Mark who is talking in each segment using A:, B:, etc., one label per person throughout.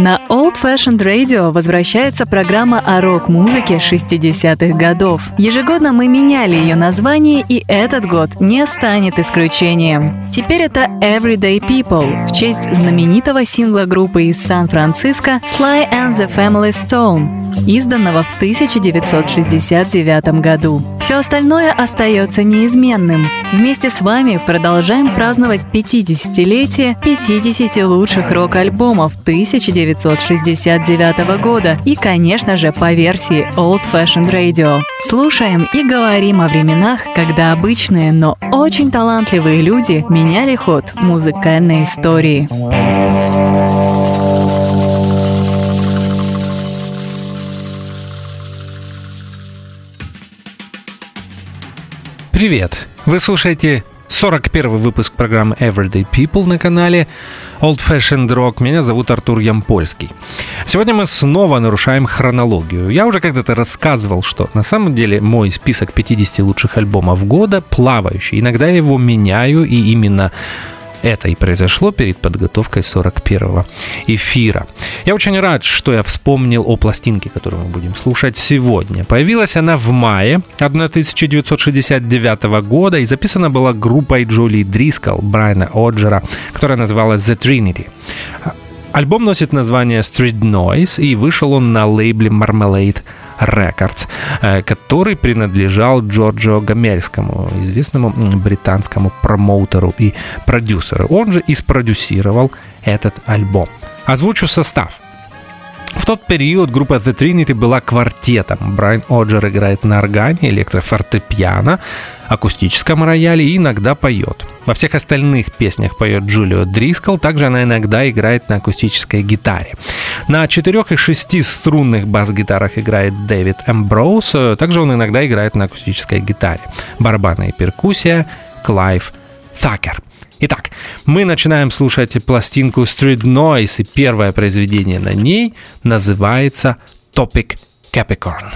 A: На Old Fashioned Radio возвращается программа о рок-музыке 60-х годов. Ежегодно мы меняли ее название, и этот год не станет исключением. Теперь это Everyday People в честь знаменитого сингла группы из Сан-Франциско Sly and the Family Stone, изданного в 1969 году. Все остальное остается неизменным. Вместе с вами продолжаем праздновать 50-летие 50 лучших рок-альбомов 1969 года и, конечно же, по версии Old Fashioned Radio. Слушаем и говорим о временах, когда обычные, но очень талантливые люди меняли ход музыкальной истории.
B: Привет! Вы слушаете 41 выпуск программы Everyday People на канале Old Fashioned Rock. Меня зовут Артур Ямпольский. Сегодня мы снова нарушаем хронологию. Я уже когда-то рассказывал, что на самом деле мой список 50 лучших альбомов года плавающий. Иногда я его меняю, и именно это и произошло перед подготовкой 41-го эфира. Я очень рад, что я вспомнил о пластинке, которую мы будем слушать сегодня. Появилась она в мае 1969 года и записана была группой Джоли Дрискал, Брайана Оджера, которая называлась The Trinity. Альбом носит название Street Noise и вышел он на лейбле Marmalade Records, э, который принадлежал Джорджо Гомельскому, известному британскому промоутеру и продюсеру. Он же и спродюсировал этот альбом. Озвучу состав – в тот период группа The Trinity была квартетом. Брайан Оджер играет на органе, электрофортепиано, акустическом рояле и иногда поет. Во всех остальных песнях поет Джулио Дрискл, также она иногда играет на акустической гитаре. На четырех и шести струнных бас-гитарах играет Дэвид Эмброуз, также он иногда играет на акустической гитаре. Барабаны и перкуссия Клайв Такер. Итак, мы начинаем слушать пластинку Street Noise, и первое произведение на ней называется Topic Capricorn.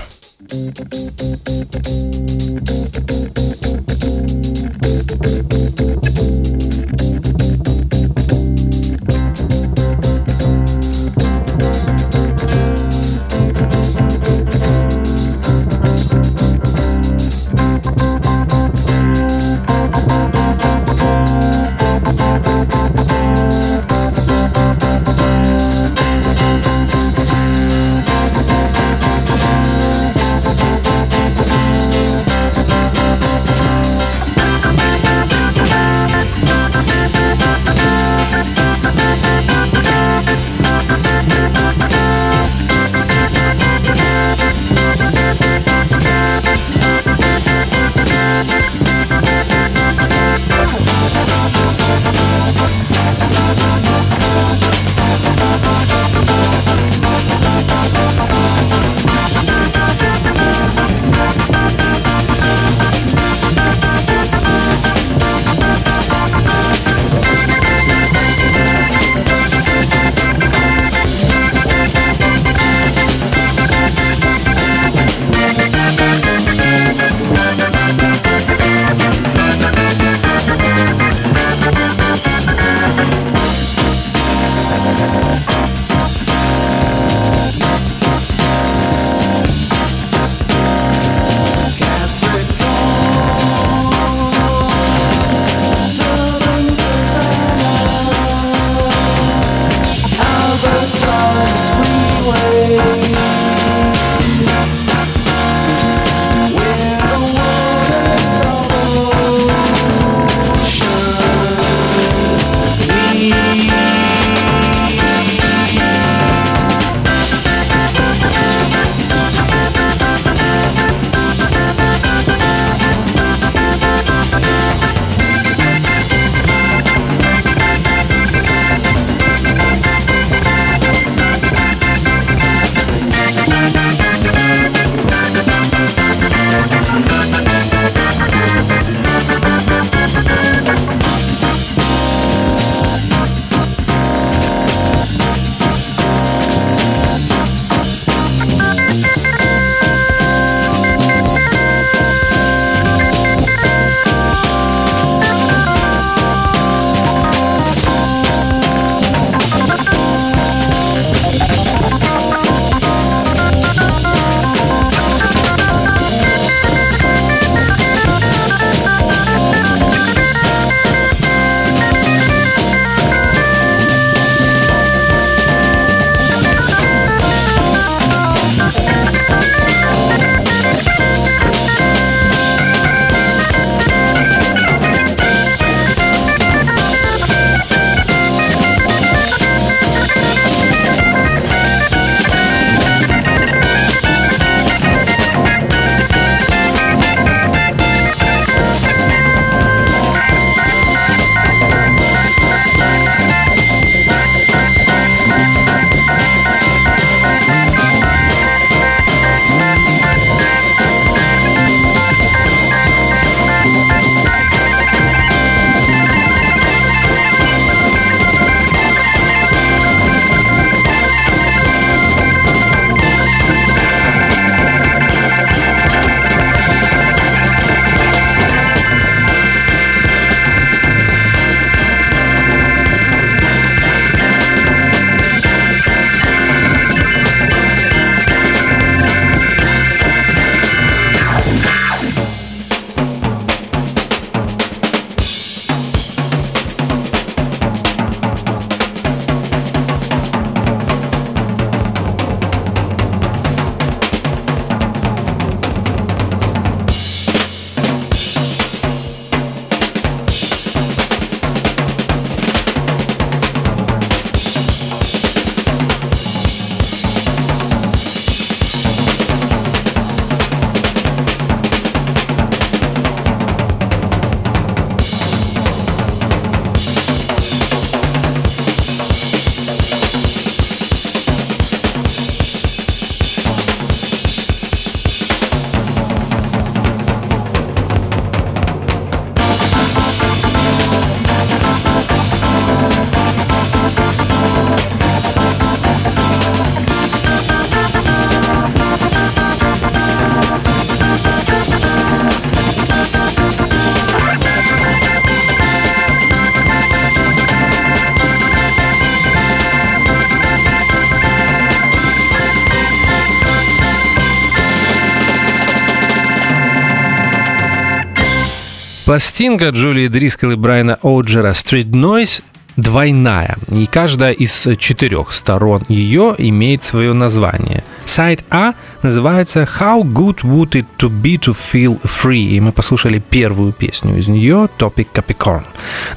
B: Пластинка Джулии Дрискел и Брайана Оджера «Street Noise» двойная, и каждая из четырех сторон ее имеет свое название. Сайт А называется «How good would it to be to feel free?» И мы послушали первую песню из нее «Topic Capricorn».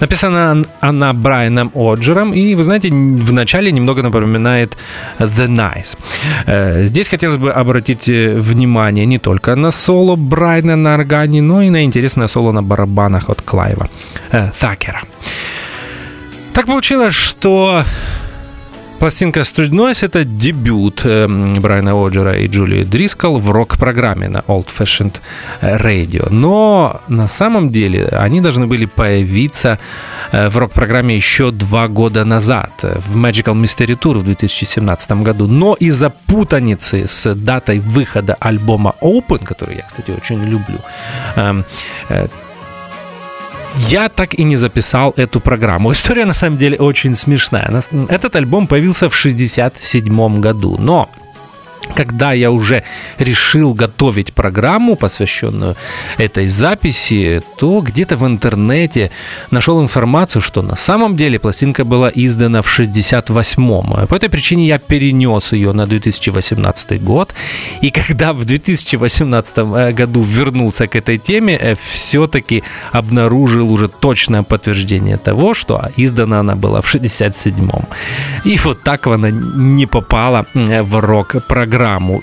B: Написана она Брайаном Оджером, и, вы знаете, в начале немного напоминает «The Nice». Э, здесь хотелось бы обратить э, внимание не только на соло Брайана на органе, но и на интересное соло на барабанах от Клайва э, Такера. Так получилось, что Пластинка Street Noise — это дебют э, Брайана Оджера и Джулии Дрискл в рок-программе на Old Fashioned Radio. Но на самом деле они должны были появиться э, в рок-программе еще два года назад, в Magical Mystery Tour в 2017 году. Но из-за путаницы с датой выхода альбома Open, который я, кстати, очень люблю, э, э, я так и не записал эту программу. История на самом деле очень смешная. Этот альбом появился в 67 году, но когда я уже решил готовить программу, посвященную этой записи, то где-то в интернете нашел информацию, что на самом деле пластинка была издана в 68-м. По этой причине я перенес ее на 2018 год. И когда в 2018 э, году вернулся к этой теме, э, все-таки обнаружил уже точное подтверждение того, что издана она была в 67-м. И вот так она не попала э, в рок-программу программу.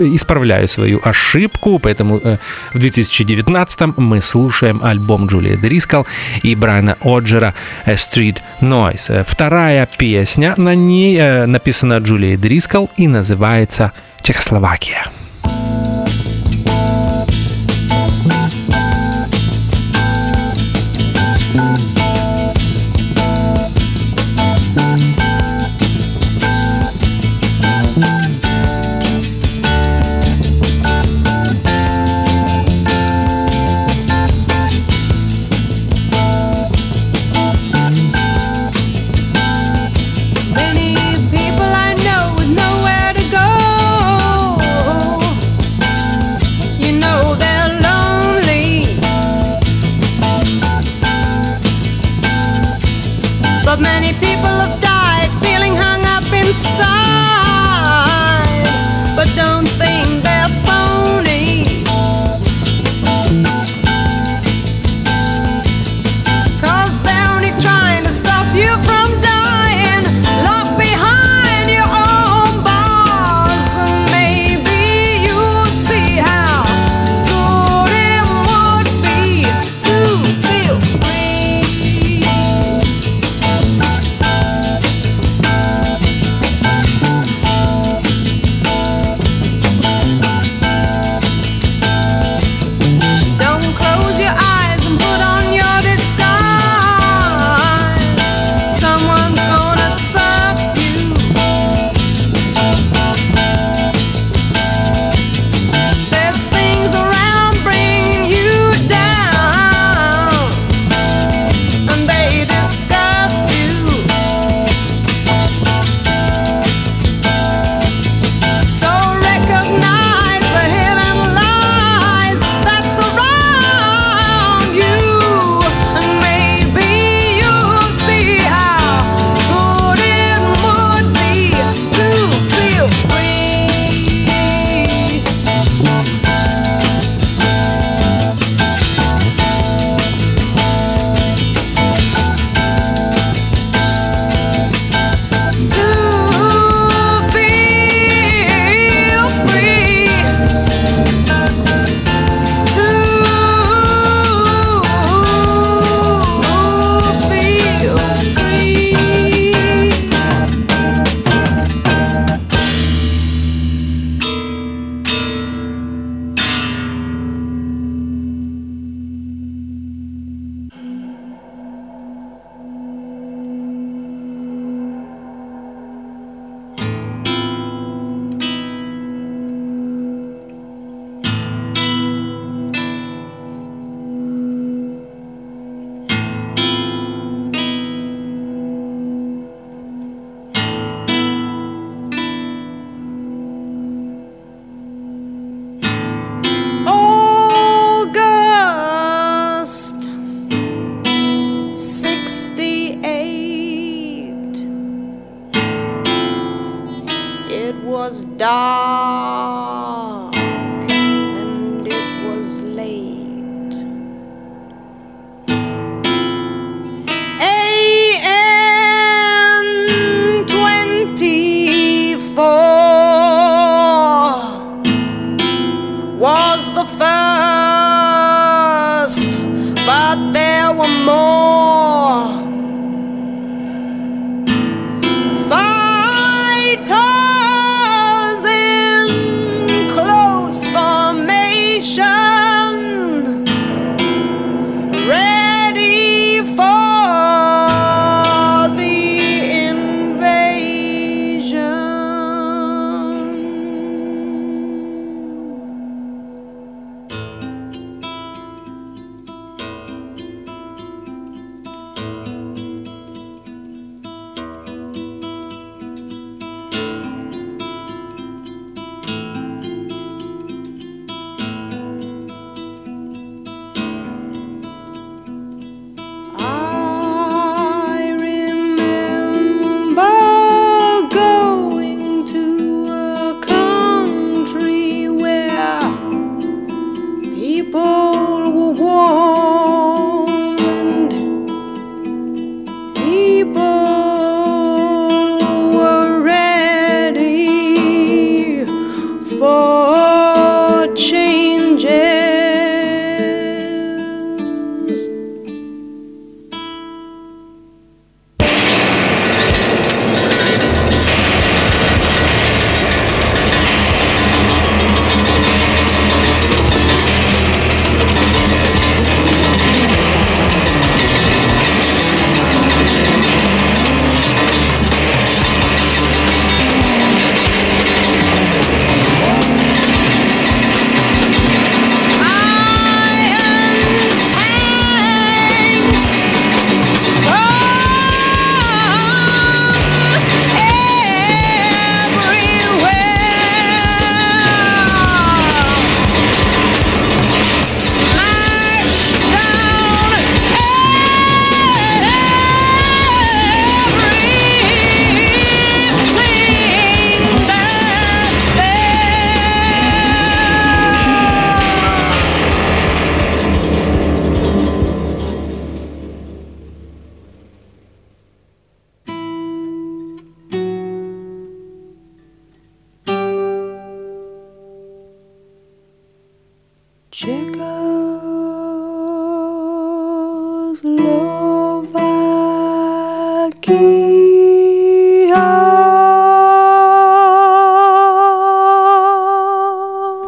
B: Исправляю свою ошибку, поэтому э, в 2019 мы слушаем альбом Джулии Дрискал и Брайана Оджера э, «Street Noise». Э, вторая песня на ней написана Джулией Дрискал и называется «Чехословакия».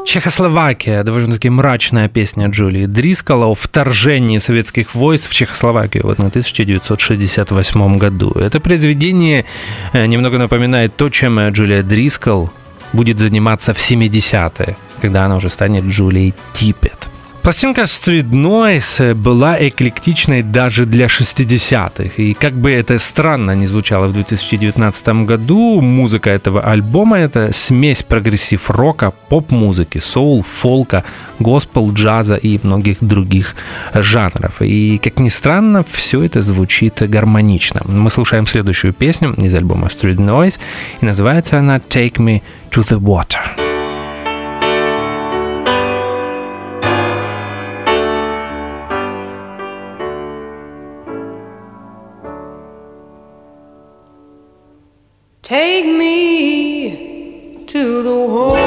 B: Чехословакия, довольно-таки мрачная песня Джулии Дрискала о вторжении советских войск в Чехословакию на 1968 году. Это произведение э, немного напоминает то, чем э, Джулия Дрискал будет заниматься в 70-е, когда она уже станет Джулией Типпет. Пластинка Street Noise была эклектичной даже для 60-х. И как бы это странно не звучало в 2019 году, музыка этого альбома — это смесь прогрессив-рока, поп-музыки, соул, фолка, госпел, джаза и многих других жанров. И, как ни странно, все это звучит гармонично. Мы слушаем следующую песню из альбома Street Noise, и называется она «Take Me to the Water».
C: Take me to the water.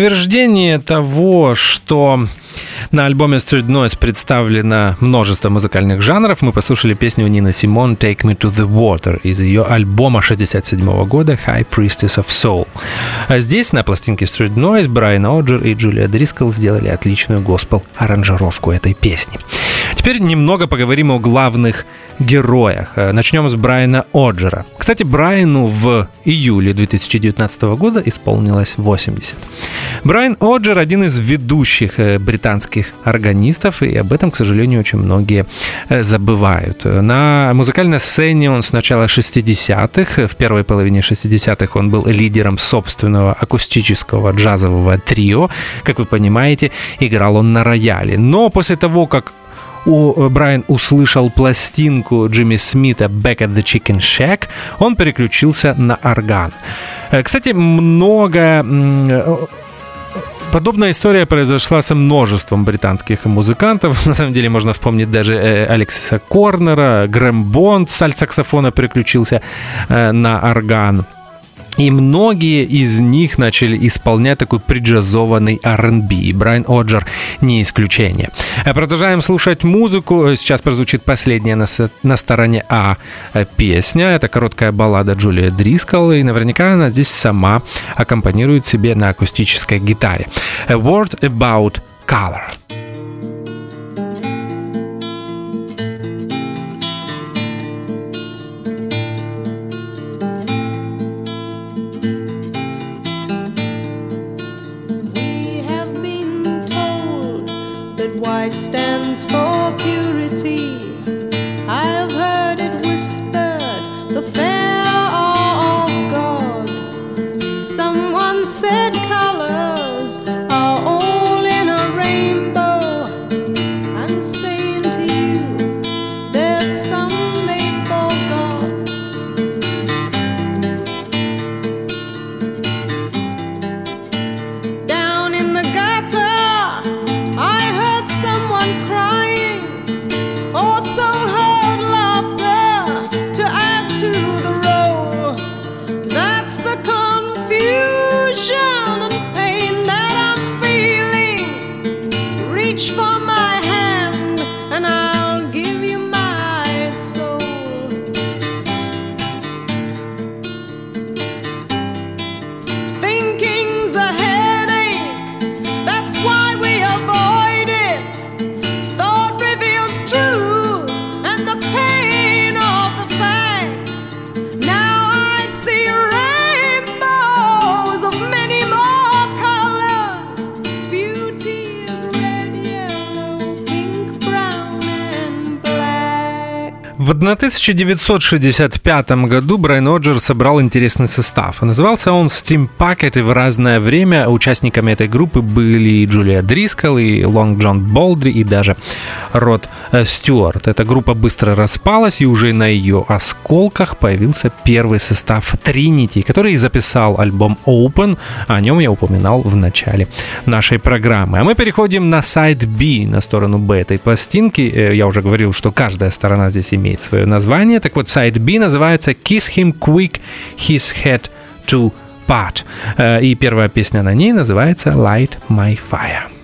B: Подтверждение того, что на альбоме Street Noise представлено множество музыкальных жанров. Мы послушали песню Нины Симон «Take Me to the Water» из ее альбома 67 года «High Priestess of Soul». А здесь на пластинке Street Noise Брайан Оджер и Джулия Дрискл сделали отличную госпел-аранжировку этой песни. Теперь немного поговорим о главных героях. Э, начнем с Брайана Оджера. Кстати, Брайану в июле 2019 года исполнилось 80. Брайан Оджер один из ведущих э, британских органистов, и об этом, к сожалению, очень многие э, забывают. На музыкальной сцене он с начала 60-х, в первой половине 60-х он был лидером собственного акустического джазового трио. Как вы понимаете, играл он на рояле. Но после того, как у, э, Брайан услышал пластинку Джимми Смита «Back at the Chicken Shack», он переключился на орган. Э, кстати, много э, Подобная история произошла со множеством британских музыкантов. На самом деле можно вспомнить даже Алекса Корнера, Грэм Бонд с саксофона переключился на орган. И многие из них начали исполнять такой приджазованный R&B. И Брайан Оджер не исключение. Э, продолжаем слушать музыку. Сейчас прозвучит последняя на, на стороне А э, песня. Это короткая баллада Джулия Дрискал. И наверняка она здесь сама аккомпанирует себе на акустической гитаре. A Word About Color.
D: one's
B: fault. 1965 году Брайан Оджер собрал интересный состав. Назывался он Steam Packet, и в разное время участниками этой группы были и Джулия Дрискал, и Лонг Джон Болдри, и даже Род э, Стюарт. Эта группа быстро распалась, и уже на ее осколках появился первый состав Trinity, который записал альбом Open. О нем я упоминал в начале нашей программы. А мы переходим на сайт B, на сторону B этой пластинки. Э, Я уже говорил, что каждая сторона здесь имеет свое название. Так вот, сайт B называется Kiss Him Quick, His Head to Part. Э, И первая песня на ней называется Light My Fire.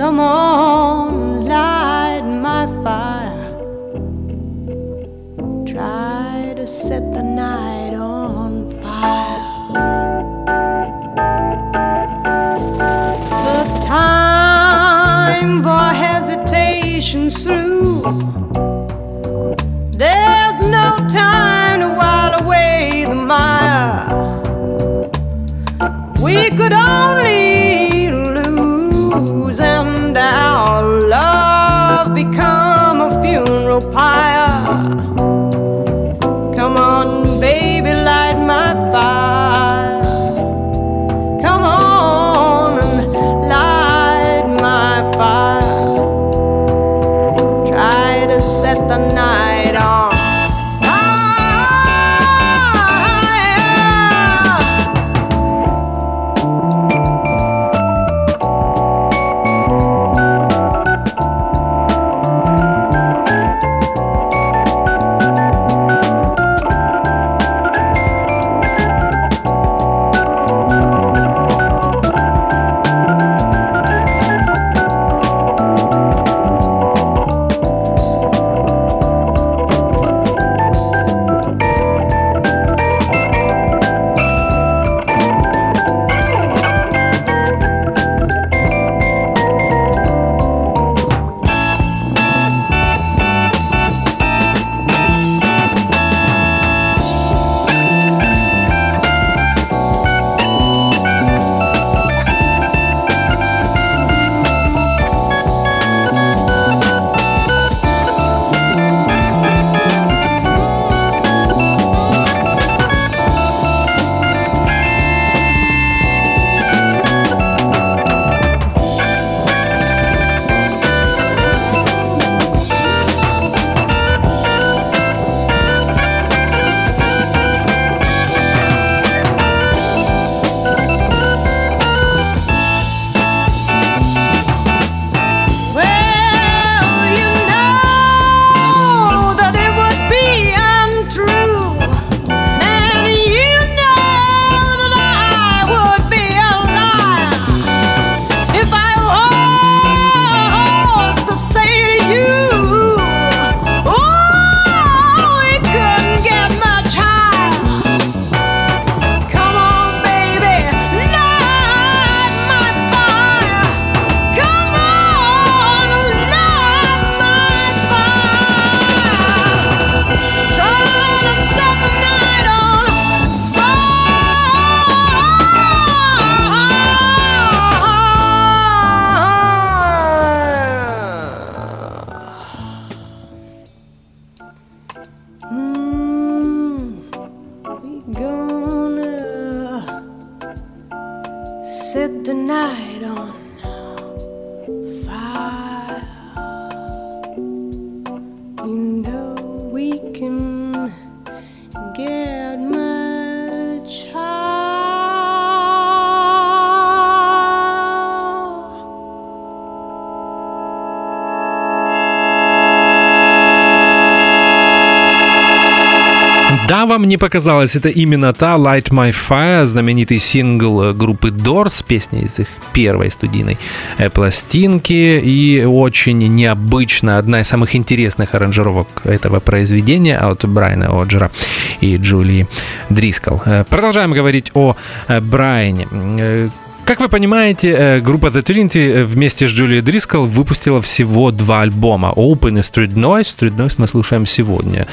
D: Come on,
C: light my fire. Try to set the night on fire. The time for hesitation's through. There's no time to while away the mire. We could only
B: Не показалось, это именно та Light My Fire, знаменитый сингл э, группы Doors, песня из их первой студийной э, пластинки, и очень необычно, одна из самых интересных аранжировок этого произведения от Брайана Оджера и Джулии Дрискал. Э, Продолжаем говорить о Брайане. Как вы понимаете, группа The Trinity вместе с Джулией Дрискал выпустила всего два альбома. Open и Street Noise. Street Noise мы слушаем сегодня.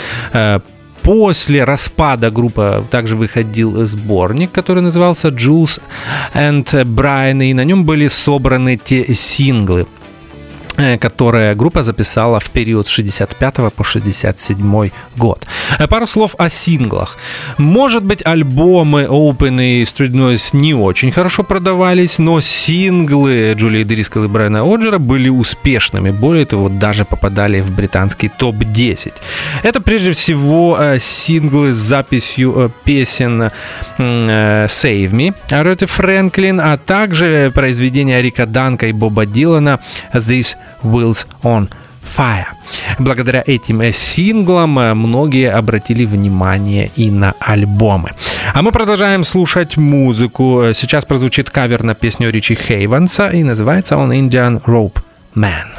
B: После распада группы также выходил сборник, который назывался Jules and Brian, и на нем были собраны те синглы, э, которые группа записала в период с 65 по 67 год. Э, Пару слов о синглах. Может быть, альбомы Open и Street Noise не очень хорошо продавались, но синглы Джулии Дрискал и Брайана Оджера были успешными. Более того, даже попадали в британский топ-10. Это прежде всего э, синглы с записью песен Save Me Ареты Фрэнклин, а также произведения Рика Данка и Боба Дилана This Wheels on Fire. Благодаря этим э, синглам э, многие обратили внимание и на альбомы. А мы продолжаем слушать музыку. Сейчас прозвучит кавер на песню Ричи Хейвенса, и называется он Indian Rope
C: Man.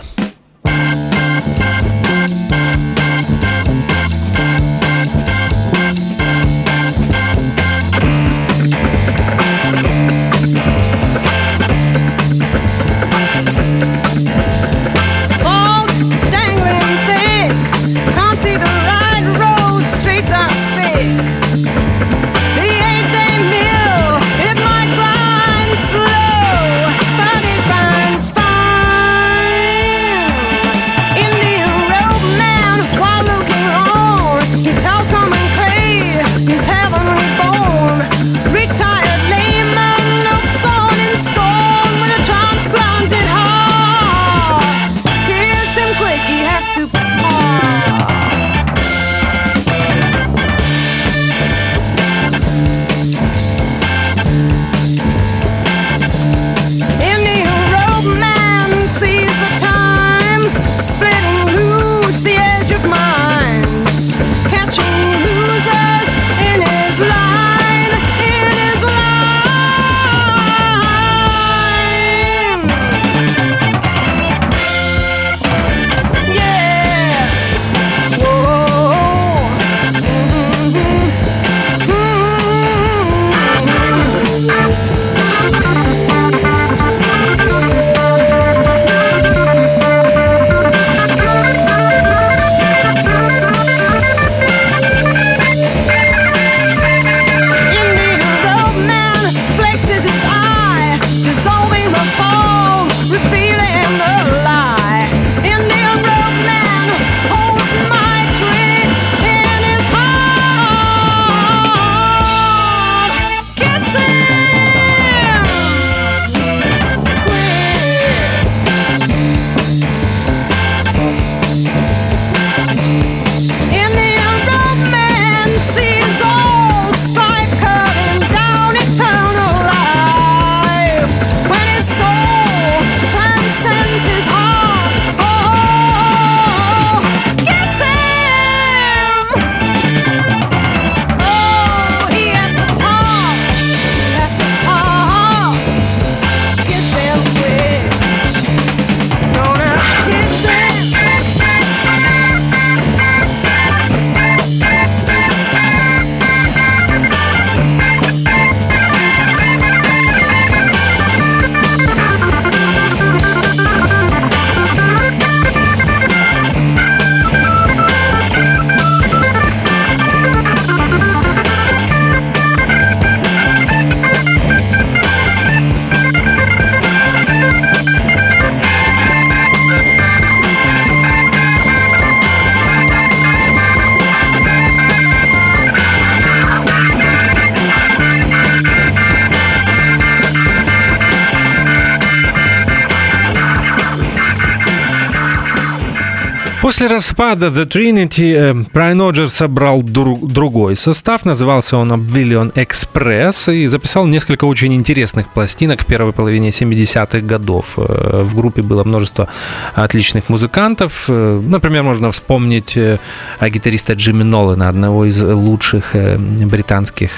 C: После распада The Trinity э, Брайан Оджер собрал дру- другой состав, назывался он Obvillion Express и записал несколько очень интересных пластинок в первой половине 70-х годов. Э, В группе было множество отличных музыкантов. Э, Например, можно вспомнить а, гитариста Джимми Нолана, одного из лучших британских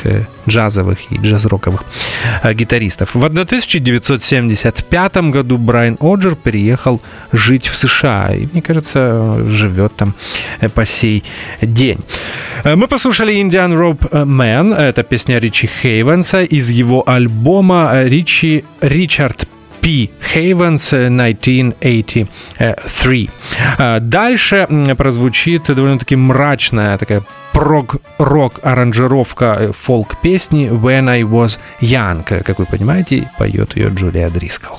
C: джазовых и джаз-роковых гитаристов. В 1975 году Брайан Оджер переехал жить в США. И, мне кажется, живет там э, по сей день. Э, Мы послушали Indian Rope Man. Это песня Ричи Хейвенса из его альбома э, Ричи Ричард. Хейвенс э, 1983. Э, Дальше прозвучит довольно-таки мрачная такая прог-рок аранжировка фолк-песни When I Was Young. Как вы понимаете, поет ее Джулия Дрискл.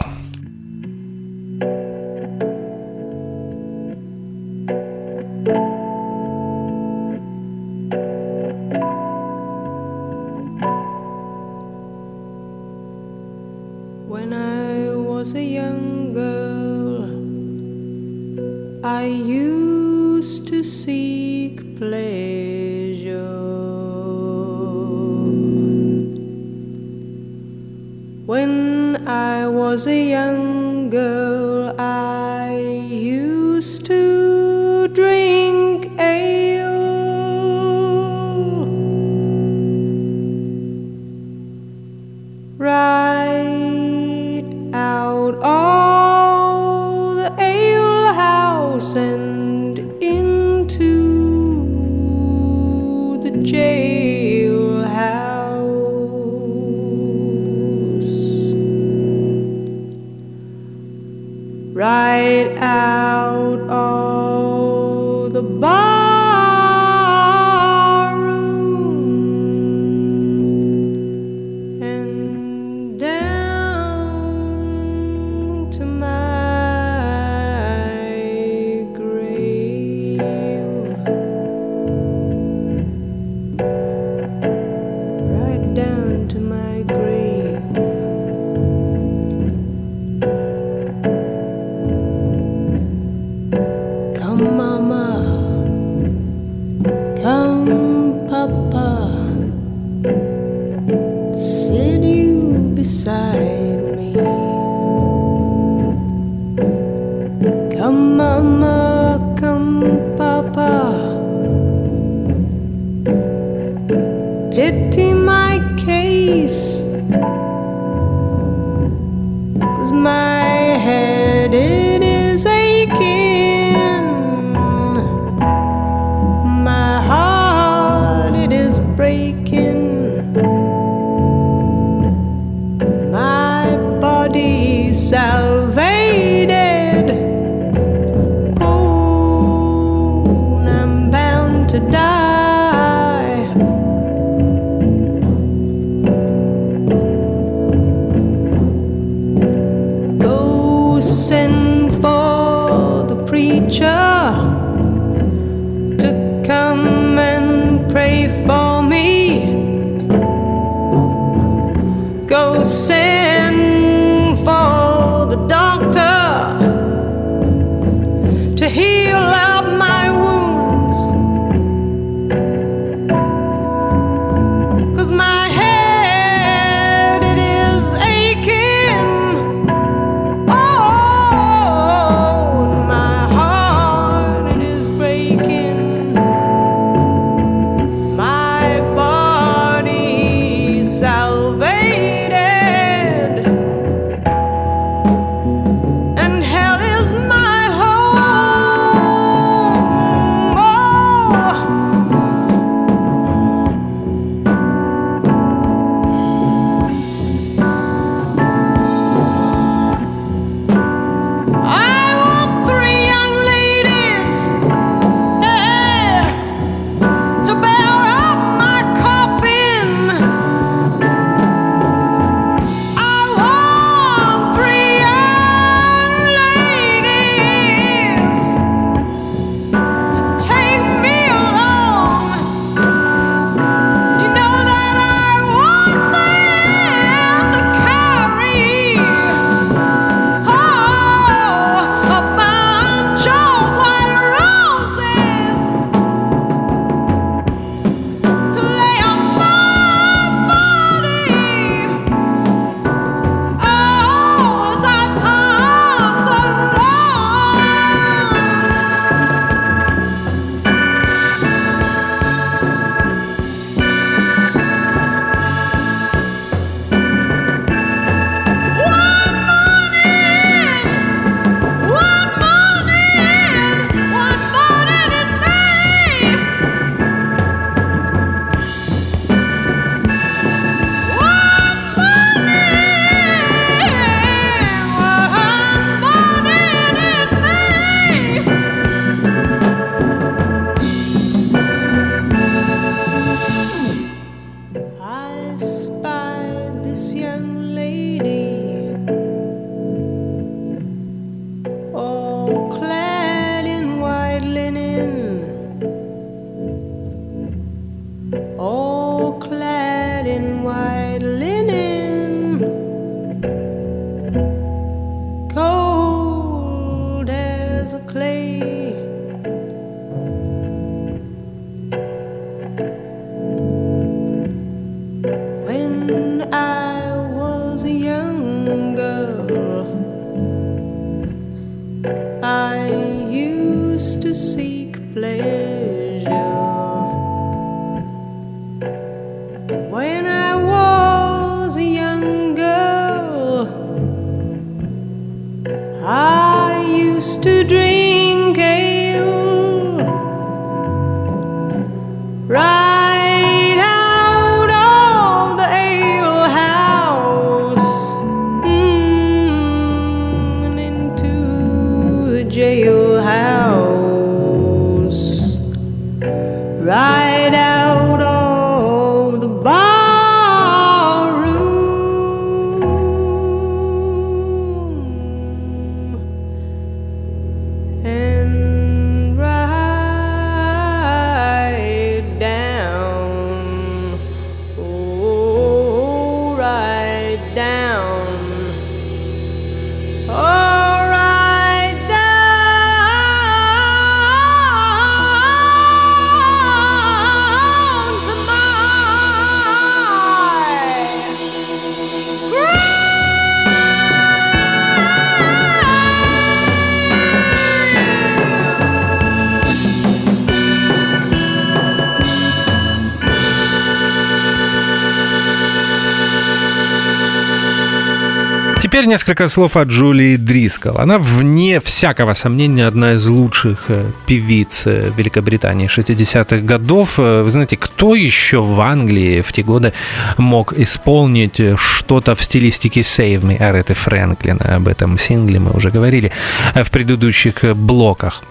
B: Несколько слов о Джулии Дрискал. Она, вне всякого сомнения, одна из лучших э, певиц э, Великобритании 60-х годов. Э, Вы знаете, кто еще в Англии в те годы мог исполнить что-то в стилистике Save Me Ареты Фрэнклина? Об этом сингле мы уже говорили в предыдущих блоках.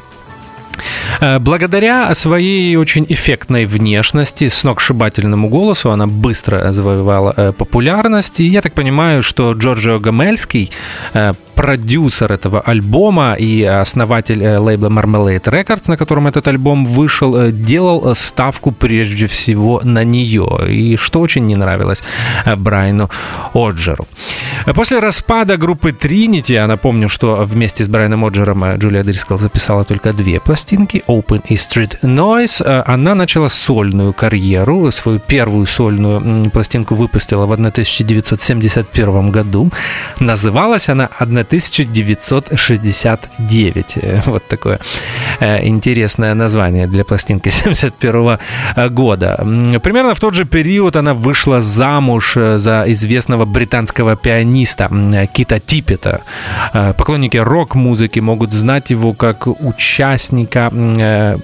B: Э, Благодаря своей очень эффектной внешности, сногсшибательному голосу, она быстро завоевала э, популярность. И я так понимаю, что Джорджио Гамельский, э, продюсер этого альбома и основатель э, лейбла Marmalade Records, на котором этот альбом вышел, э, делал э, ставку прежде всего на нее. И что очень не нравилось э, Брайану Оджеру. Э, После распада группы Trinity, я напомню, что вместе с Брайаном Оджером э, Джулия Дрискал записала только две пластинки, Open и Street Noise, э, она начала сольную карьеру. Свою первую сольную пластинку выпустила в 1971 году. Называлась она 1969. Э, Вот такое э, интересное название для пластинки 71 года. М, Примерно в тот же период она вышла замуж э, за известного британского пианиста Кита Типпета. Э, Поклонники рок-музыки могут знать его как участника э,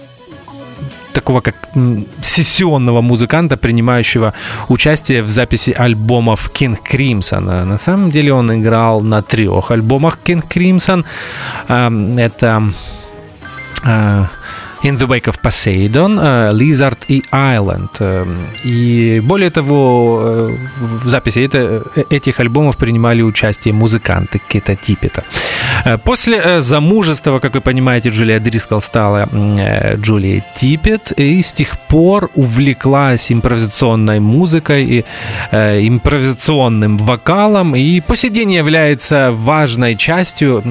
B: такого как сессионного музыканта, принимающего участие в записи альбомов King Crimson. А На самом деле он играл на трех альбомах King Crimson. Эм, Это э, In the Wake of Poseidon, э, Lizard и Island. Э, И более того, э, в записи это- э, этих альбомов принимали участие музыканты Кита Типпета. После замужества, как вы понимаете, Джулия Дрискал стала Джулией Типпет и с тех пор увлеклась импровизационной музыкой и импровизационным вокалом и по сей день является важной частью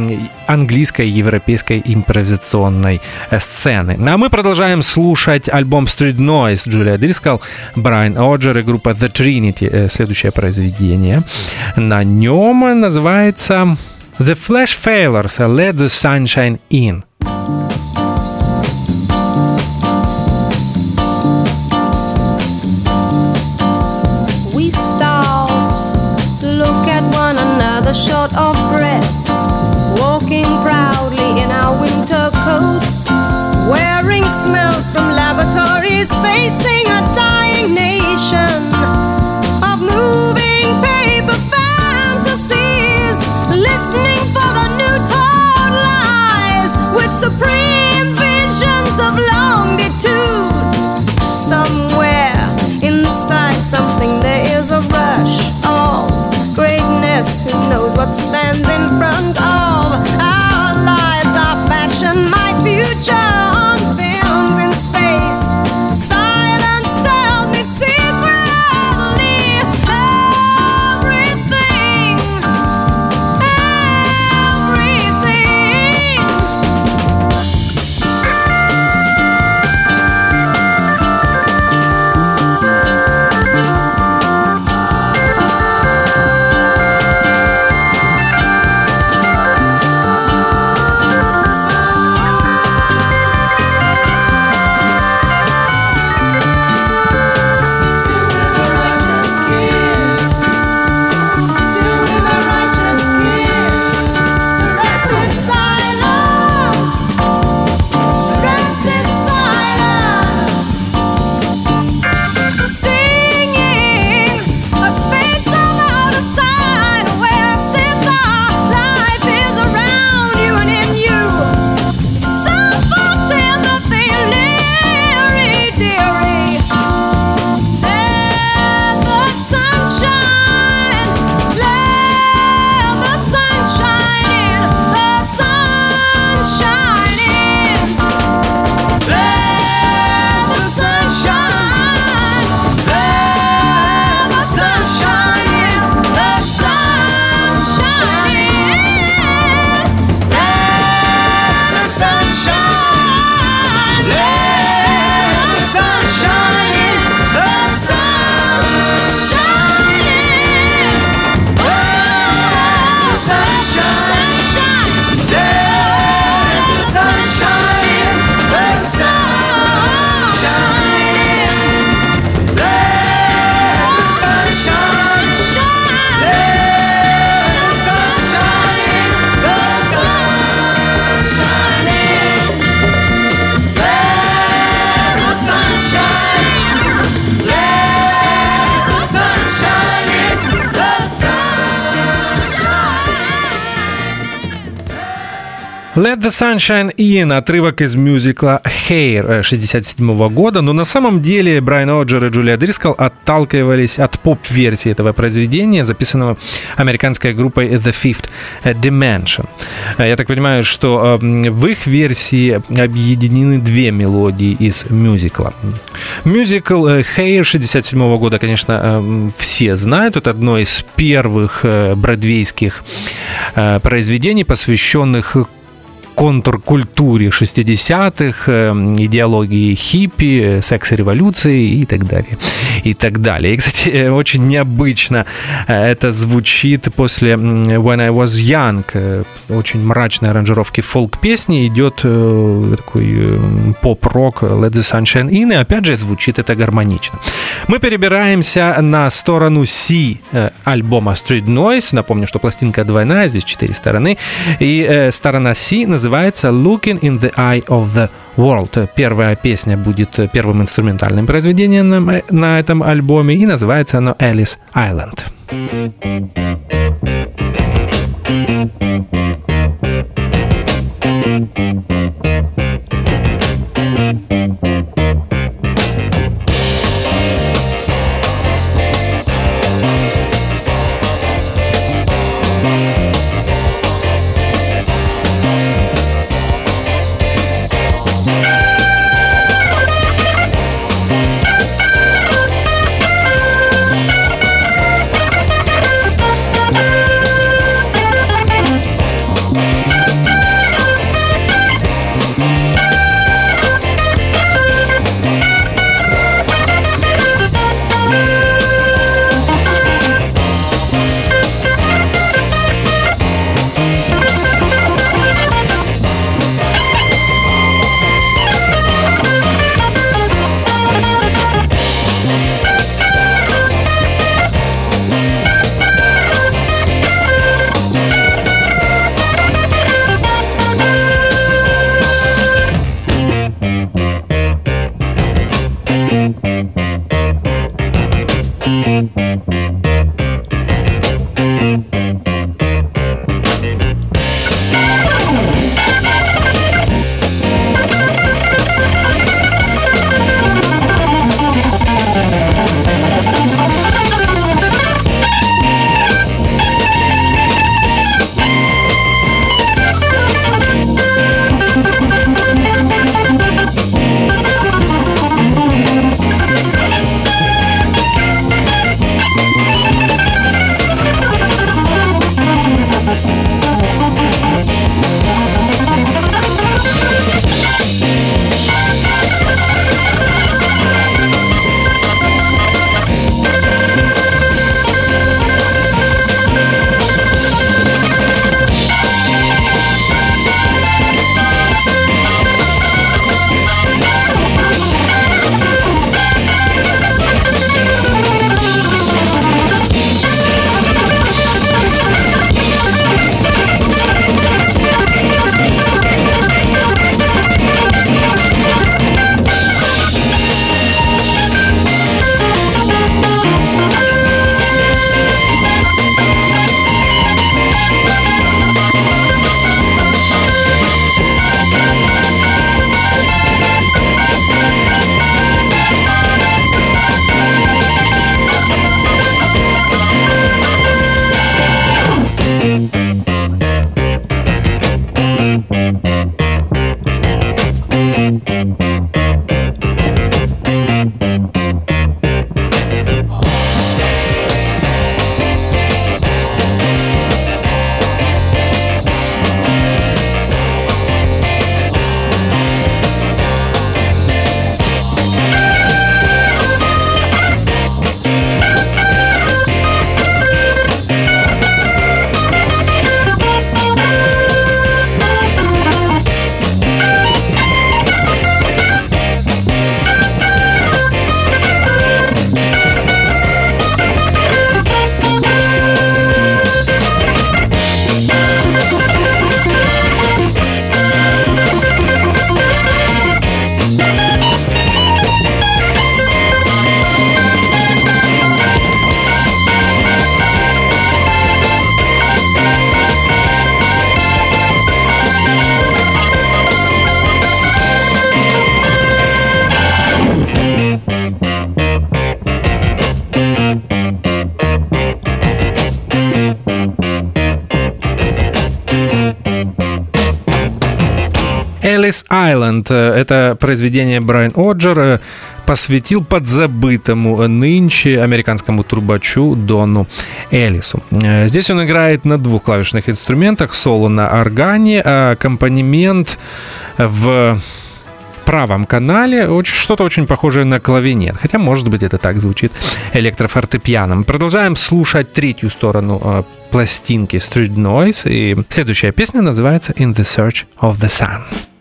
B: английской и европейской импровизационной э, сцены. А мы продолжаем слушать альбом Street Noise Джулия Дрискал, Брайан Оджер и группа The Trinity. Э, Следующее произведение. На нем называется The Flash Failures Let the Sunshine
C: In.
B: Sunshine In, отрывок из мюзикла Hair 67 года, но на самом деле Брайан Оджер и Джулия Дрискал отталкивались от поп-версии этого произведения, записанного американской группой The Fifth Dimension. Я так понимаю, что в их версии объединены две мелодии из мюзикла. Мюзикл Hair 67 года, конечно, все знают, это одно из первых бродвейских произведений, посвященных контркультуре 60-х, эм, идеологии хиппи, секс-революции и так далее. И так далее. И, кстати, э, очень необычно э, это звучит после When I Was Young, э, очень мрачной аранжировки фолк-песни, идет такой поп-рок Let the Sunshine In, и опять же звучит это гармонично. Мы перебираемся на сторону C альбома Street Noise. Напомню, что пластинка двойная, здесь четыре стороны. И сторона C называется называется Looking in the Eye of the World. Первая песня будет первым инструментальным произведением на, на этом альбоме, и называется оно Alice Island. Элис Это произведение Брайан Оджер э, посвятил подзабытому нынче американскому трубачу Дону Элису. Э, здесь он играет на двух клавишных инструментах, соло на органе, а аккомпанемент в правом канале что-то очень похожее на клавинет. Хотя, может быть, это так звучит электрофортепианом. Продолжаем слушать третью сторону э, пластинки Street Noise. И следующая песня называется In the Search of the Sun.
E: sun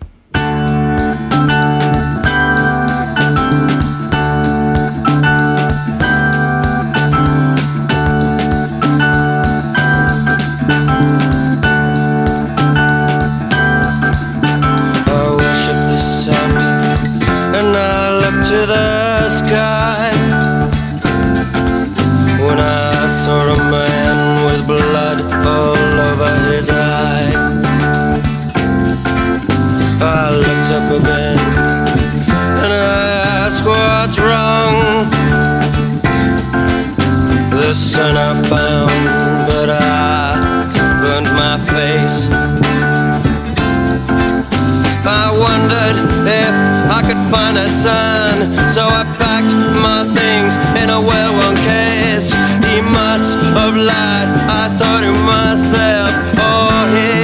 E: so I packed my things in a well-worn case. He must have lied, I thought to myself, oh, he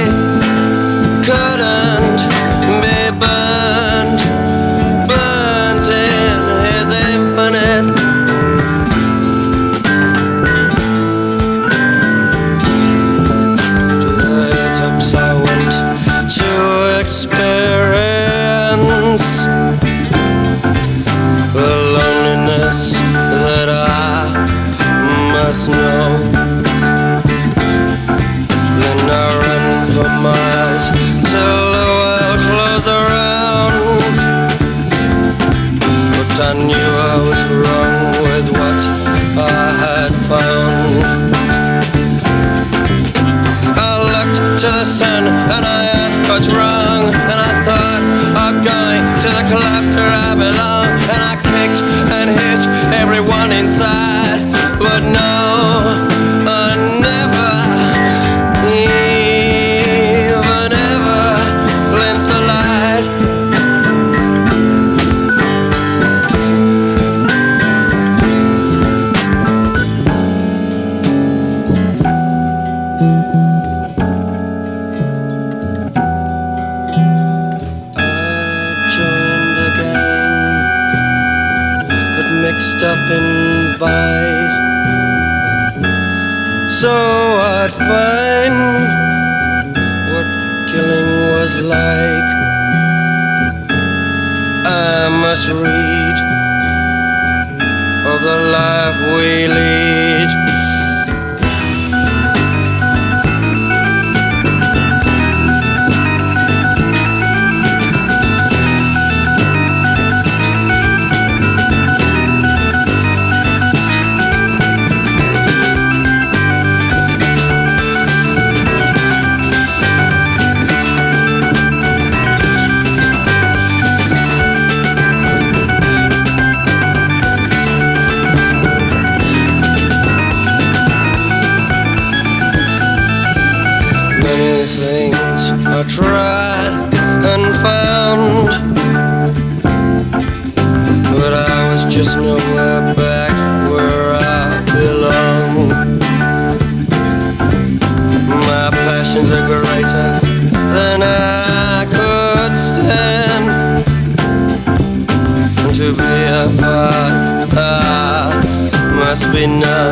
E: I,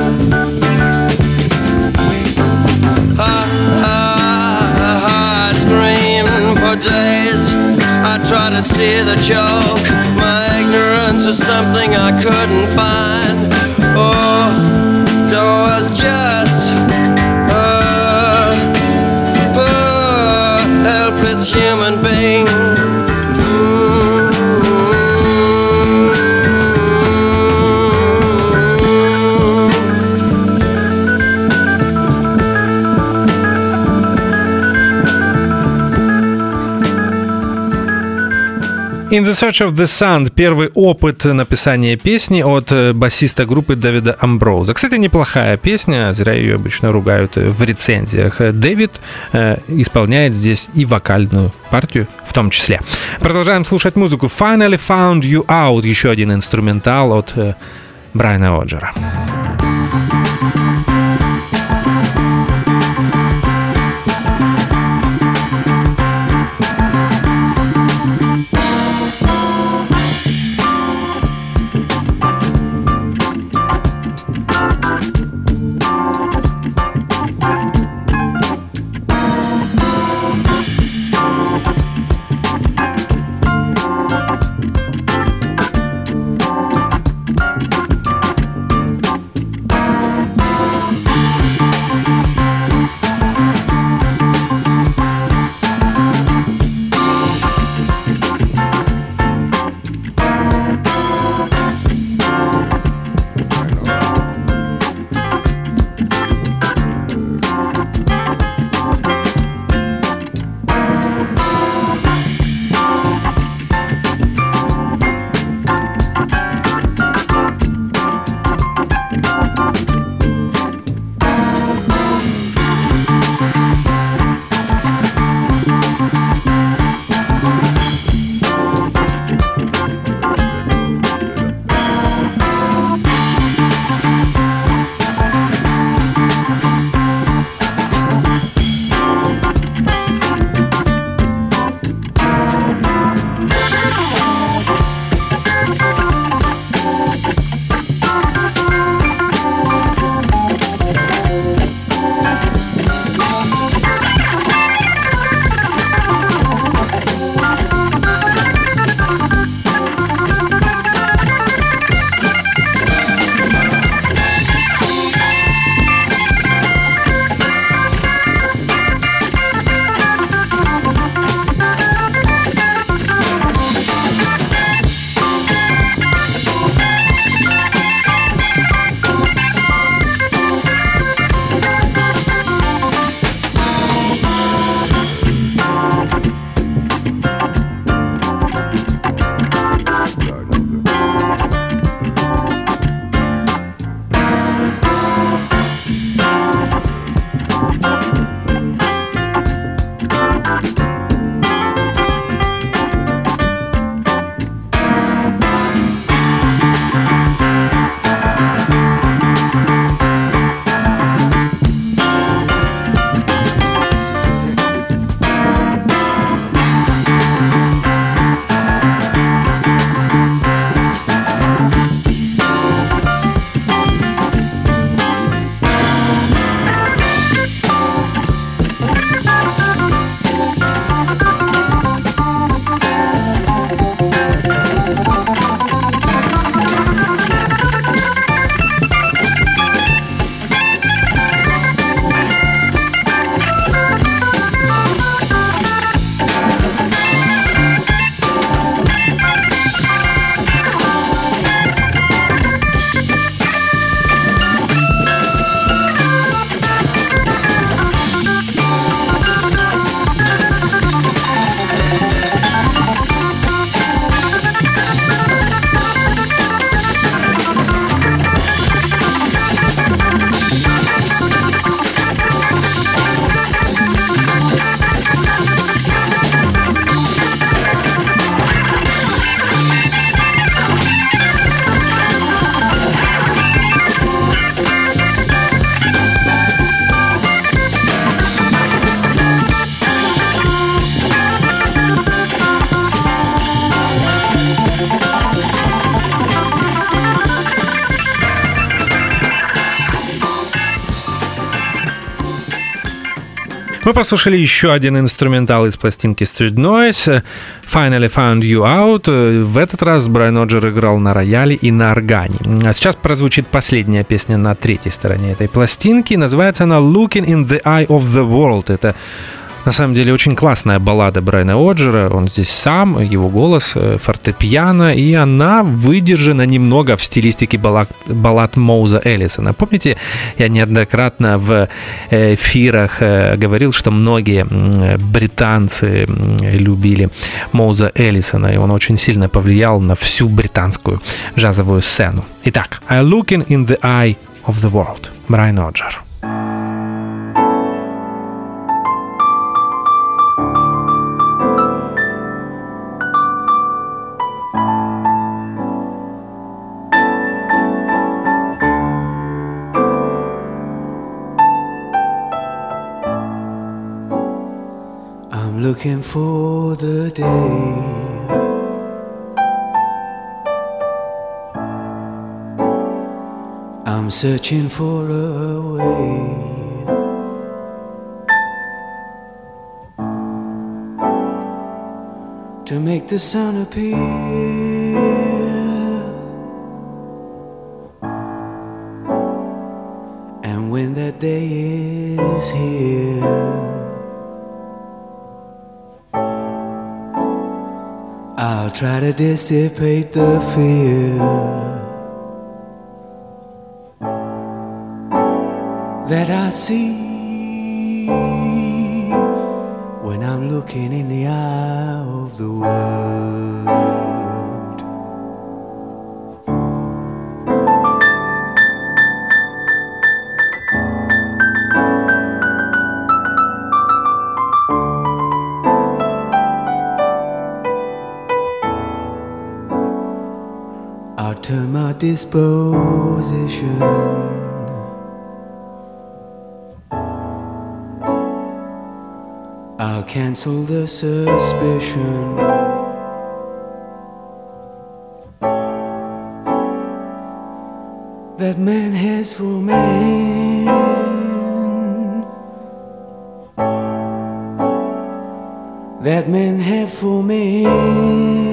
E: for days. I tried to see the joke. My ignorance was something I couldn't find. Oh, there was just
B: In the Search of the Sun первый опыт написания песни от э, басиста группы Дэвида Амброуза. Кстати, неплохая песня, зря ее обычно ругают э, в рецензиях. Дэвид э, исполняет здесь и вокальную партию в том числе. Продолжаем слушать музыку. Finally Found You Out, еще один инструментал от Брайана Оджера. Мы послушали еще один инструментал из пластинки Street Noise Finally Found You Out. В этот раз Брайан Оджер играл на рояле и на органе. А сейчас прозвучит последняя песня на третьей стороне этой пластинки. Называется она Looking in the Eye of the World. Это На самом деле очень классная баллада Брайана Оджера. Он здесь сам, его голос, э, фортепиано, и она выдержана немного в стилистике баллад, баллад Моуза Эллисона. Помните, я неоднократно в эфирах э, говорил, что многие британцы любили Моуза Эллисона, и он очень сильно повлиял на всю британскую джазовую сцену. Итак, I looking in the eye of the world. Брайан Оджер.
F: Looking for the day I'm searching for a way to make the sun appear. And when that day is here, I'll try to dissipate the fear. that I see when I'm looking in the eye of the world. I'll my disposition. I'll cancel the suspicion. That man has for man. That man have for man.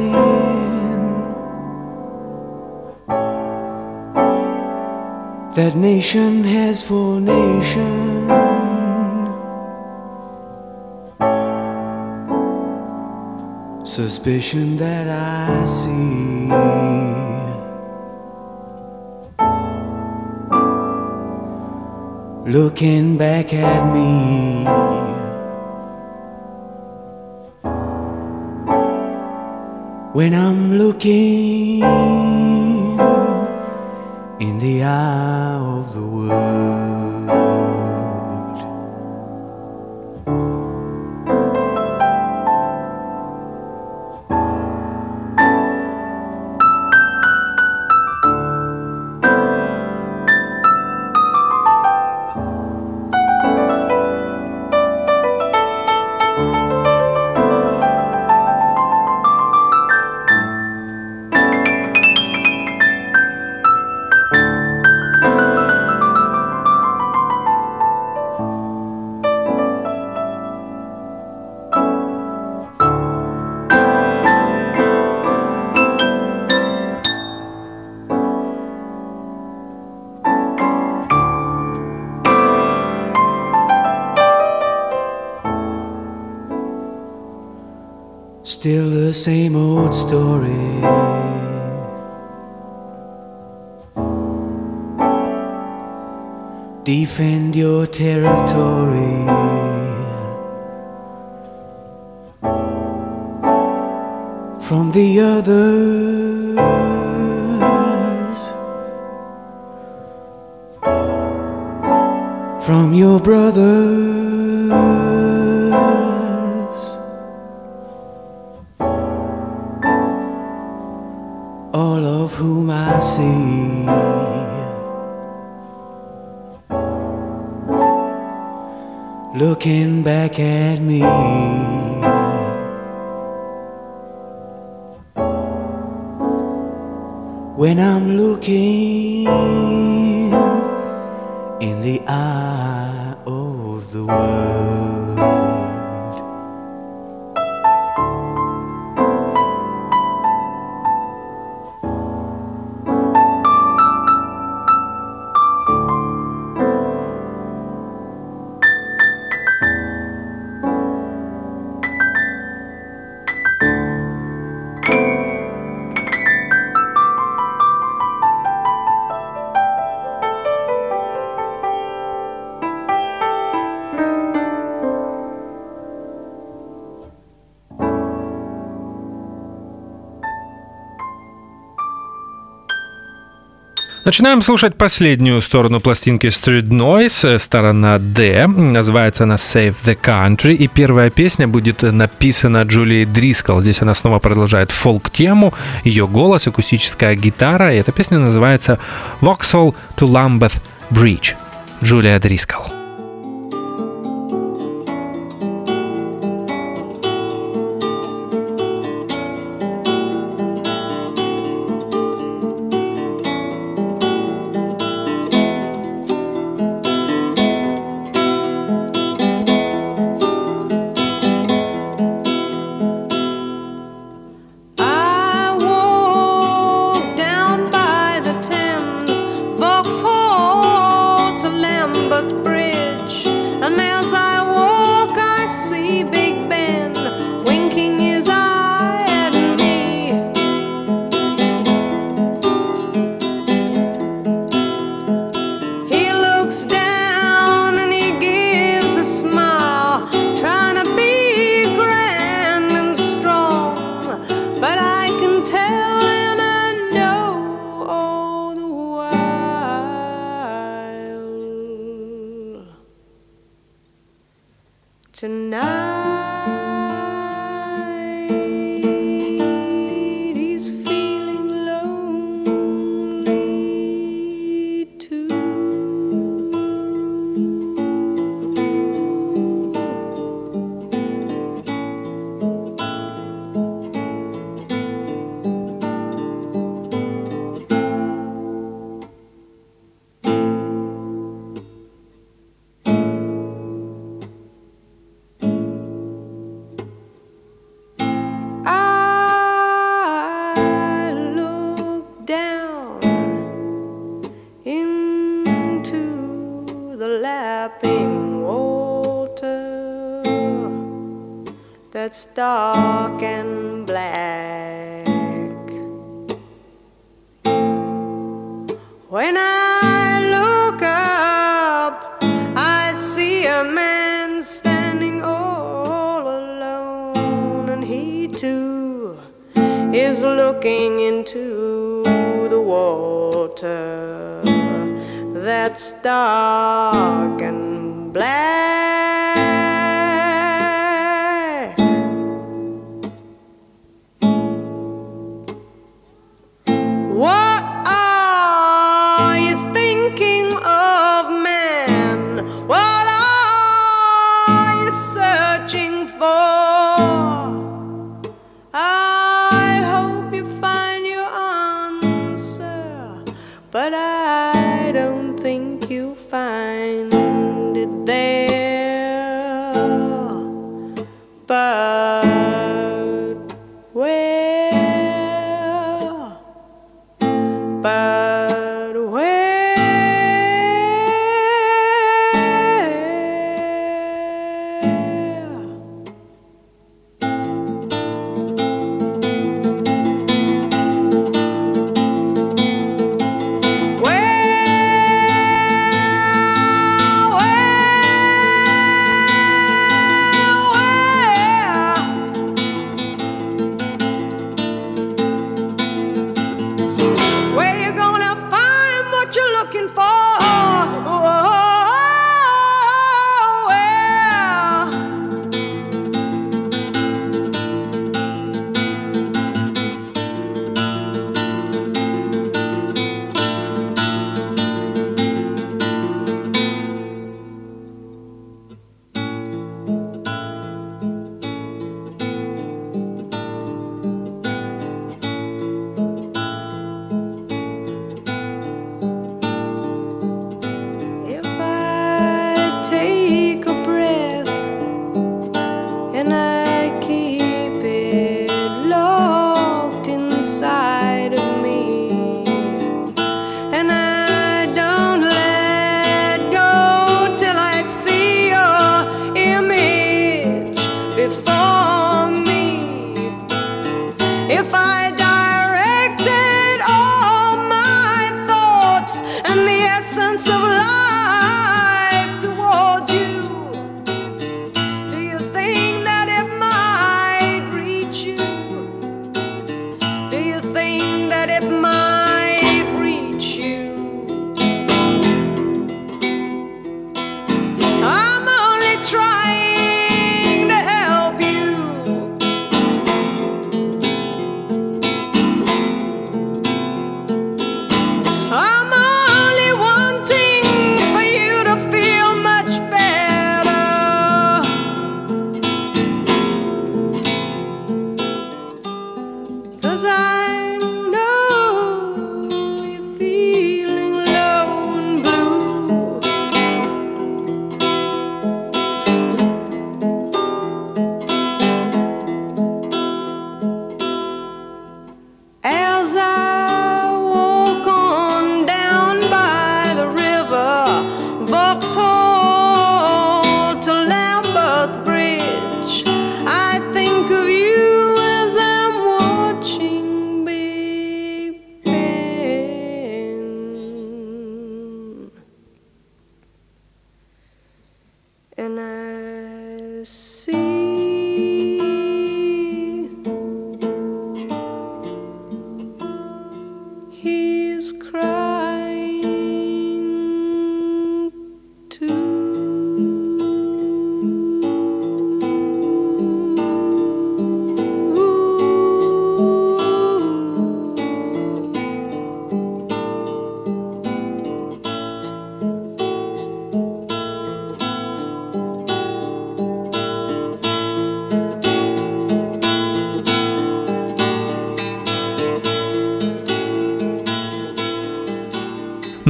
F: That nation has for nation. suspicion that I see. Looking back at me. When I'm looking in the eye of the world. Same old story. Defend your territory. From the others. From your brothers.
B: Начинаем слушать последнюю сторону пластинки Street Noise, э, сторона D. Называется она Save the Country. И первая песня будет написана Джулией Дрискол. Здесь она снова продолжает фолк-тему. Ее голос, акустическая гитара. И эта песня называется Vauxhall to Lambeth Bridge. Джулия
C: Дрискол.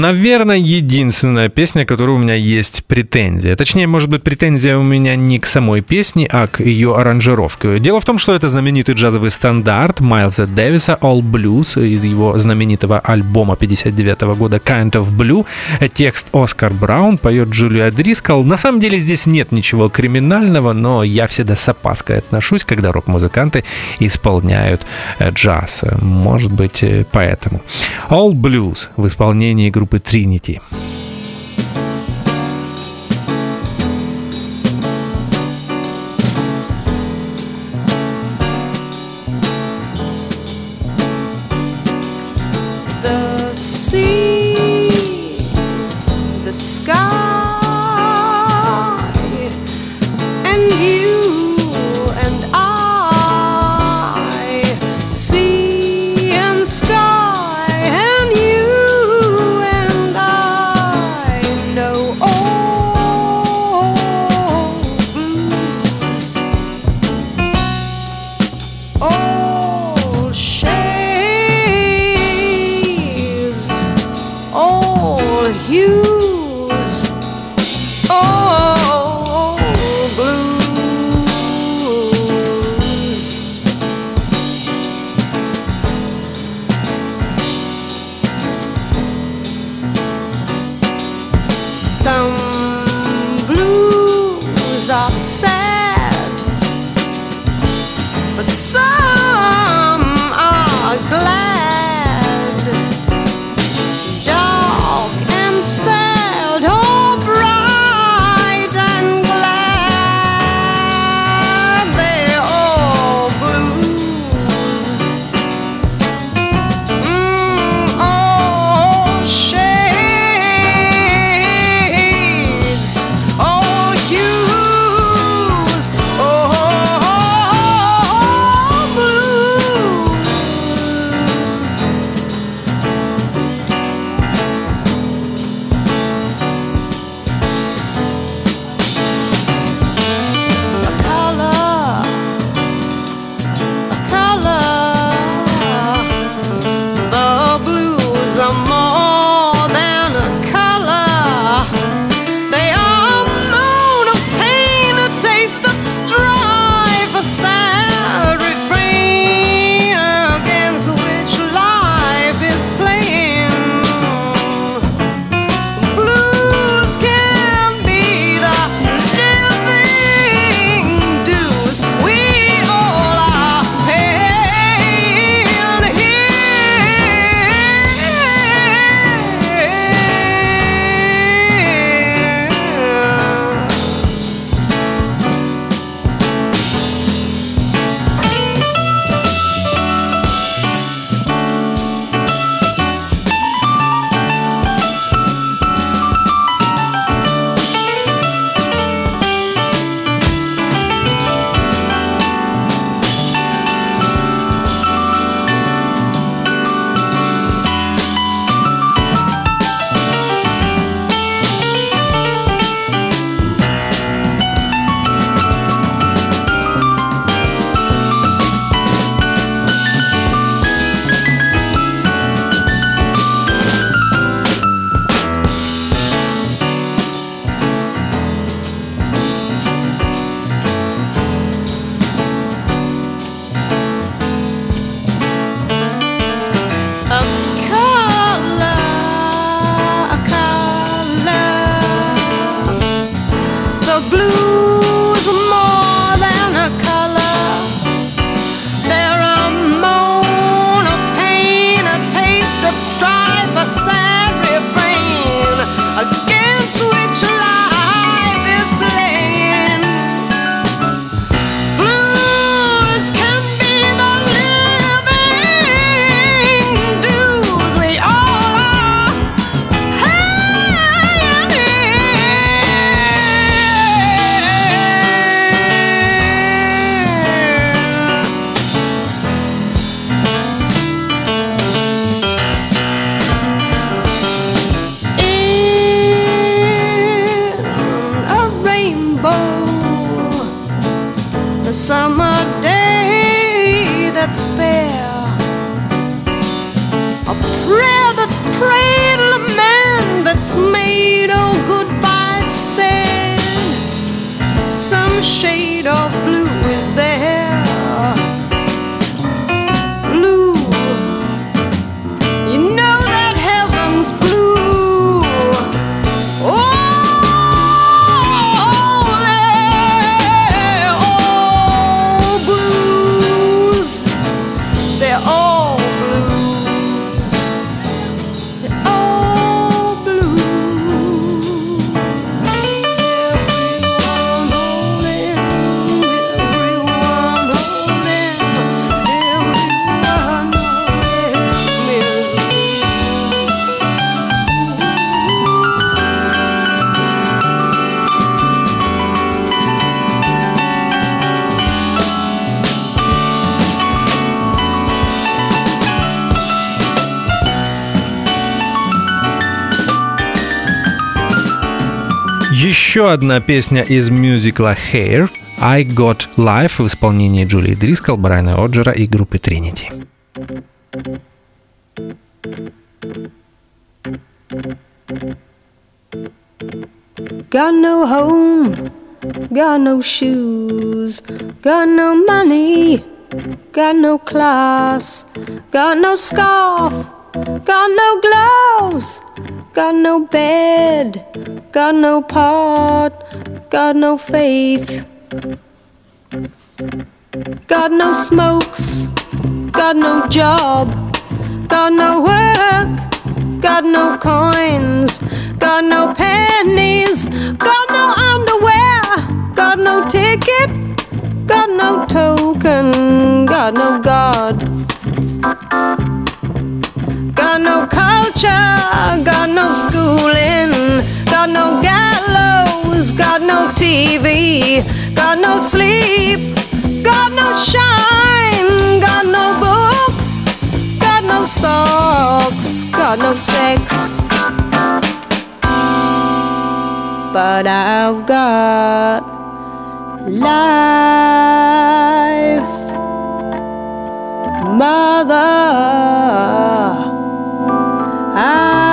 C: Наверное, единственная песня, которая у меня есть претензия. Точнее, может быть, претензия у меня не к самой песне, а к ее аранжировке. Дело в том, что это знаменитый джазовый стандарт Майлза Дэвиса All Blues из его знаменитого альбома 59 года Kind of Blue. Текст Оскар Браун поет Джулия Дрискал. На самом деле здесь нет ничего криминального, но я всегда с опаской отношусь, когда рок-музыканты исполняют э, джаз. Может быть, э, поэтому. All Blues в исполнении группы Trinity.
B: Еще одна песня из мюзикла Hair I Got Life в исполнении Джулии Дрискал, Брайана Оджера и группы Trinity.
C: Got no home, got no shoes, got no money, got no class, got no scarf, got no gloves, got no bed, got no pot, got no faith, got no smokes, got no job, got no work. Got no coins, got no pennies, got no underwear, got no ticket, got no token, got no God. Got no culture, got no schooling, got no gallows, got no TV, got no sleep, got no shine, got no books, got no socks, got no sex. But I've got life, mother. I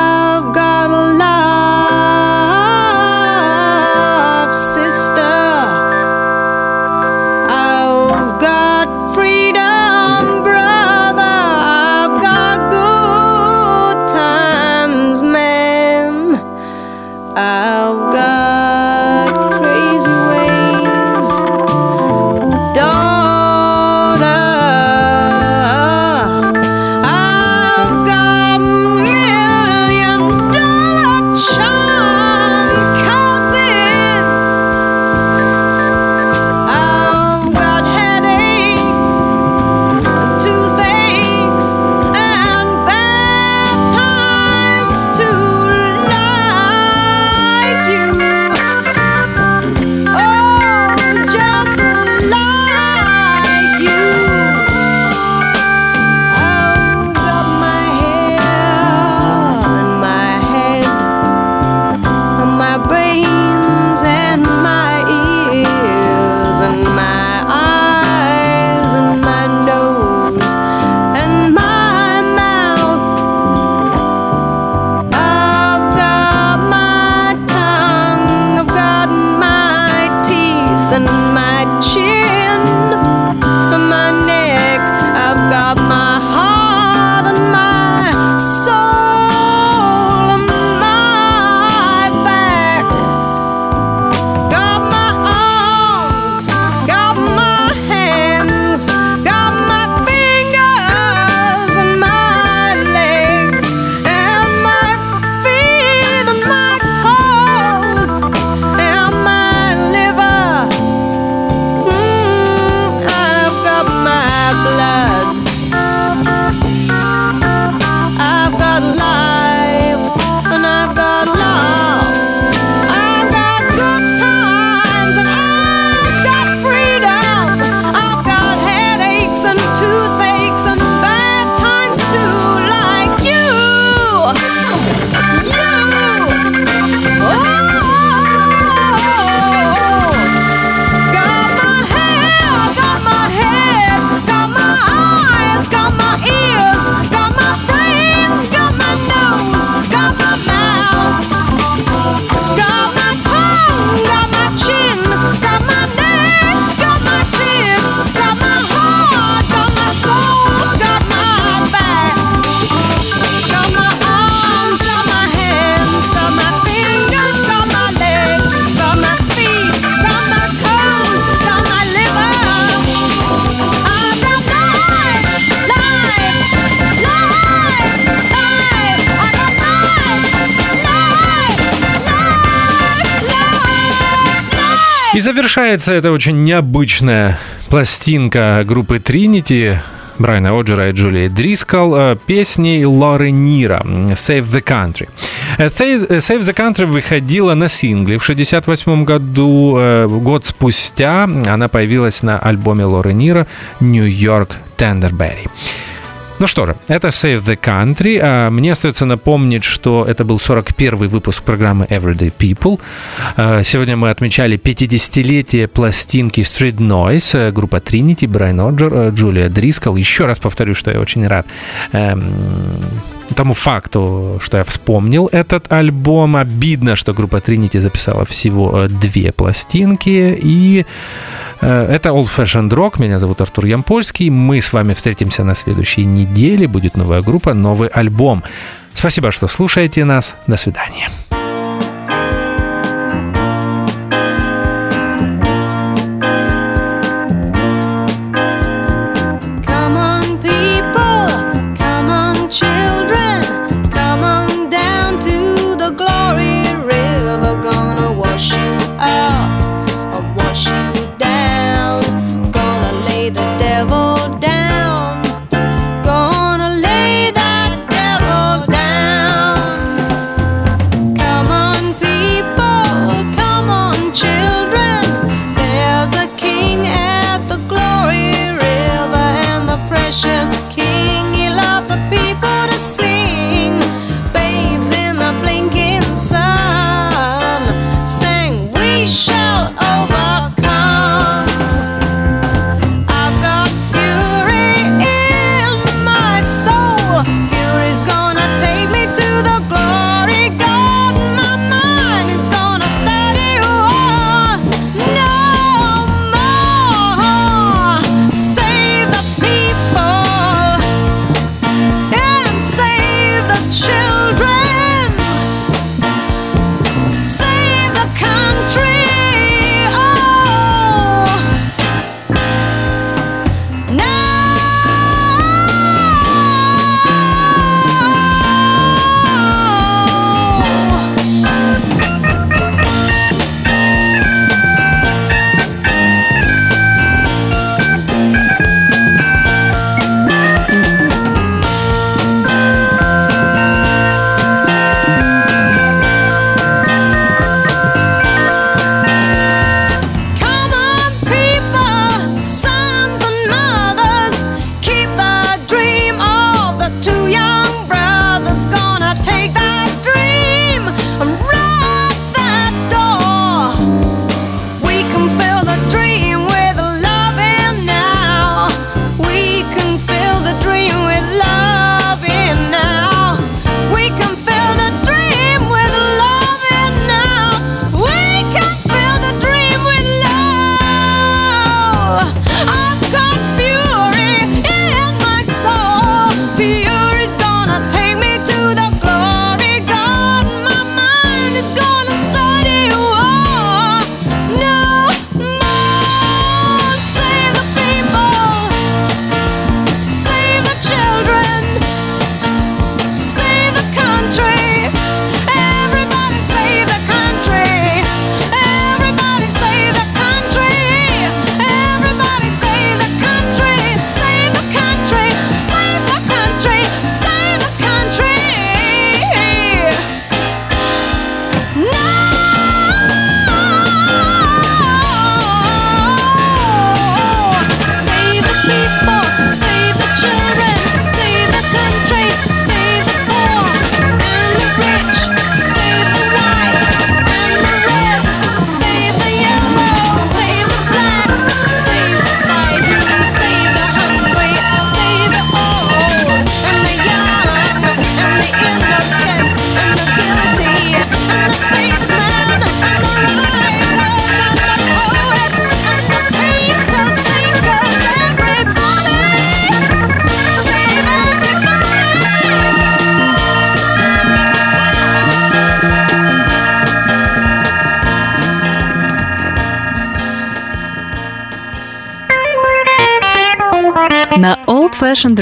C: Появляется эта очень необычная пластинка группы Trinity, Брайана Оджера и Джулии Дрискал э, песней Лоры Нира «Save the Country». Э, э, «Save the Country» выходила на сингле в 1968 году. Год спустя она появилась на альбоме Лоры Нира «Нью-Йорк Тендерберри». Ну что же, это Save the Country. А мне остается напомнить, что это был 41-й выпуск программы Everyday People. А, сегодня мы отмечали 50-летие пластинки Street Noise, э, группа Trinity, Брайан Оджер, э, Джулия Дрискал. Еще раз повторю, что я очень рад эм, тому факту, что я вспомнил этот альбом, обидно, что группа Trinity записала всего э, две пластинки. И э, это Old Fashioned Rock. Меня зовут Артур Ямпольский. Мы с вами встретимся на следующей неделе. Будет новая группа, новый альбом. Спасибо, что слушаете нас. До свидания.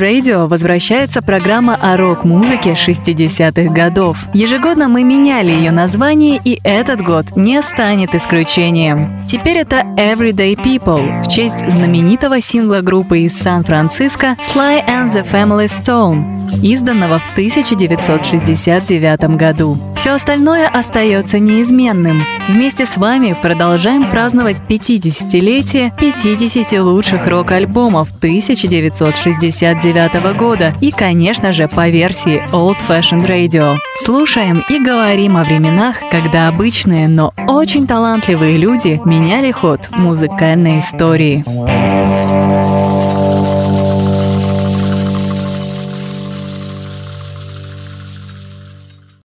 A: Radio возвращается программа о рок-музыке 60-х годов. Ежегодно мы меняли ее название, и этот год не станет исключением. Теперь это Everyday People в честь знаменитого сингла группы из Сан-Франциско Sly and the Family Stone, изданного в 1969 году. Все остальное остается неизменным. Вместе с вами продолжаем праздновать 50-летие 50 лучших рок-альбомов 1969 года и, конечно же, по версии Old Fashioned Radio. Слушаем и говорим о временах, когда обычные, но очень талантливые люди меняли ход музыкальной истории.